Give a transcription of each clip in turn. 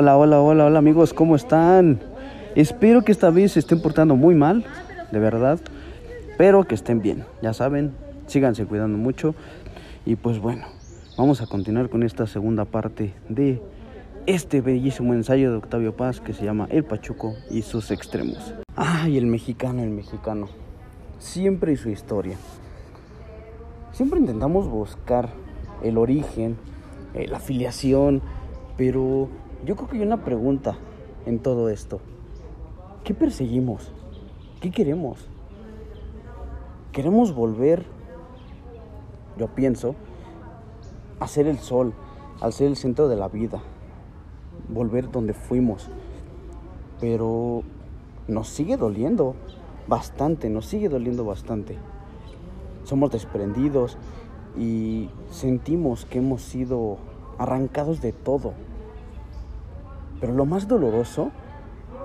hola amigos, ¿cómo están? Espero que esta vez se estén portando muy mal, de verdad, pero que estén bien. Ya saben, síganse cuidando mucho. Y pues bueno, vamos a continuar con esta segunda parte de este bellísimo ensayo de Octavio Paz que se llama El Pachuco y sus extremos. Ay, el mexicano, el mexicano. Siempre y su historia. Siempre intentamos buscar el origen, eh, la afiliación, pero yo creo que hay una pregunta en todo esto. ¿Qué perseguimos? ¿Qué queremos? Queremos volver, yo pienso, a ser el sol, al ser el centro de la vida, volver donde fuimos. Pero nos sigue doliendo bastante, nos sigue doliendo bastante. Somos desprendidos y sentimos que hemos sido arrancados de todo. Pero lo más doloroso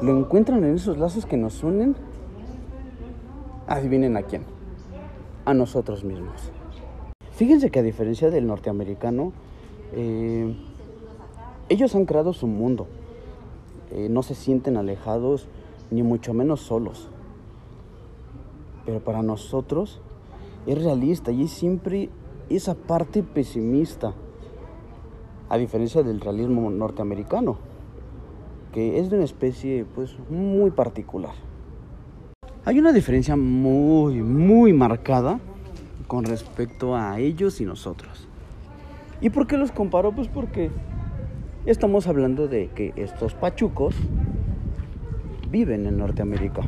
lo encuentran en esos lazos que nos unen. Adivinen a quién. A nosotros mismos. Fíjense que a diferencia del norteamericano, eh, ellos han creado su mundo. Eh, no se sienten alejados, ni mucho menos solos. Pero para nosotros es realista y es siempre esa parte pesimista. A diferencia del realismo norteamericano es de una especie pues muy particular. Hay una diferencia muy, muy marcada con respecto a ellos y nosotros. ¿Y por qué los comparo? Pues porque estamos hablando de que estos pachucos viven en Norteamérica.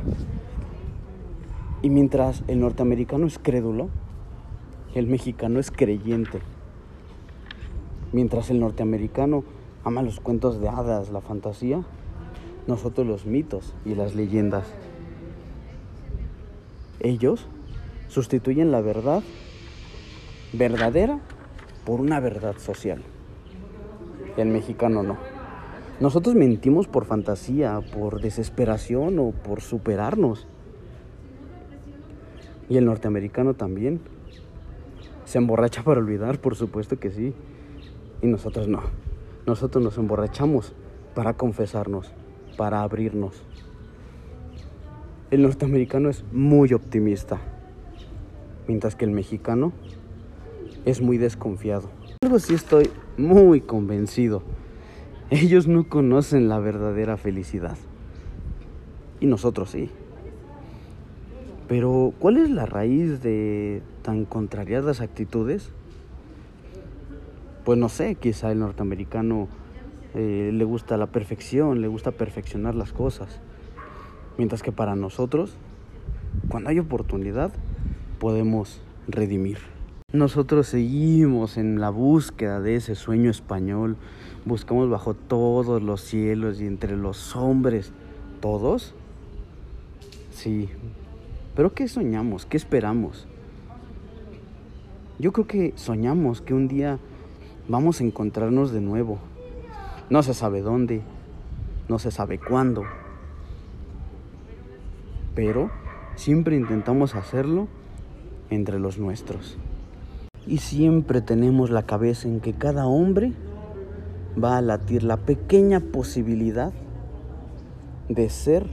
Y mientras el norteamericano es crédulo, el mexicano es creyente. Mientras el norteamericano ama los cuentos de hadas, la fantasía, nosotros los mitos y las leyendas. Ellos sustituyen la verdad verdadera por una verdad social. El mexicano no. Nosotros mentimos por fantasía, por desesperación o por superarnos. Y el norteamericano también. Se emborracha para olvidar, por supuesto que sí. Y nosotros no. Nosotros nos emborrachamos para confesarnos, para abrirnos. El norteamericano es muy optimista, mientras que el mexicano es muy desconfiado. Algo sí estoy muy convencido. Ellos no conocen la verdadera felicidad. Y nosotros sí. Pero, ¿cuál es la raíz de tan contrariadas actitudes? Pues no sé, quizá el norteamericano eh, le gusta la perfección, le gusta perfeccionar las cosas. Mientras que para nosotros, cuando hay oportunidad, podemos redimir. Nosotros seguimos en la búsqueda de ese sueño español, buscamos bajo todos los cielos y entre los hombres, todos. Sí, pero ¿qué soñamos? ¿Qué esperamos? Yo creo que soñamos que un día vamos a encontrarnos de nuevo. No se sabe dónde, no se sabe cuándo, pero siempre intentamos hacerlo entre los nuestros. Y siempre tenemos la cabeza en que cada hombre va a latir la pequeña posibilidad de ser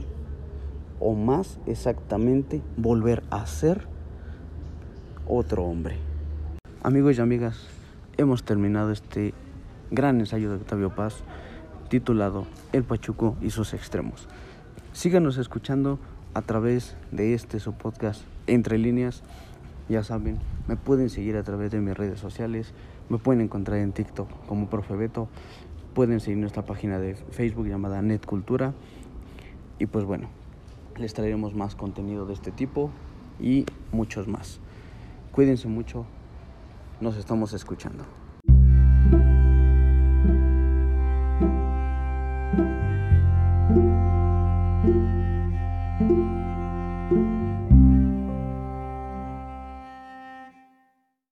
o más exactamente volver a ser otro hombre. Amigos y amigas, hemos terminado este gran ensayo de Octavio Paz titulado El Pachuco y sus extremos. Síganos escuchando a través de este su podcast Entre líneas. Ya saben, me pueden seguir a través de mis redes sociales, me pueden encontrar en TikTok como Profe Beto, pueden seguir nuestra página de Facebook llamada Net Cultura y pues bueno, les traeremos más contenido de este tipo y muchos más. Cuídense mucho, nos estamos escuchando.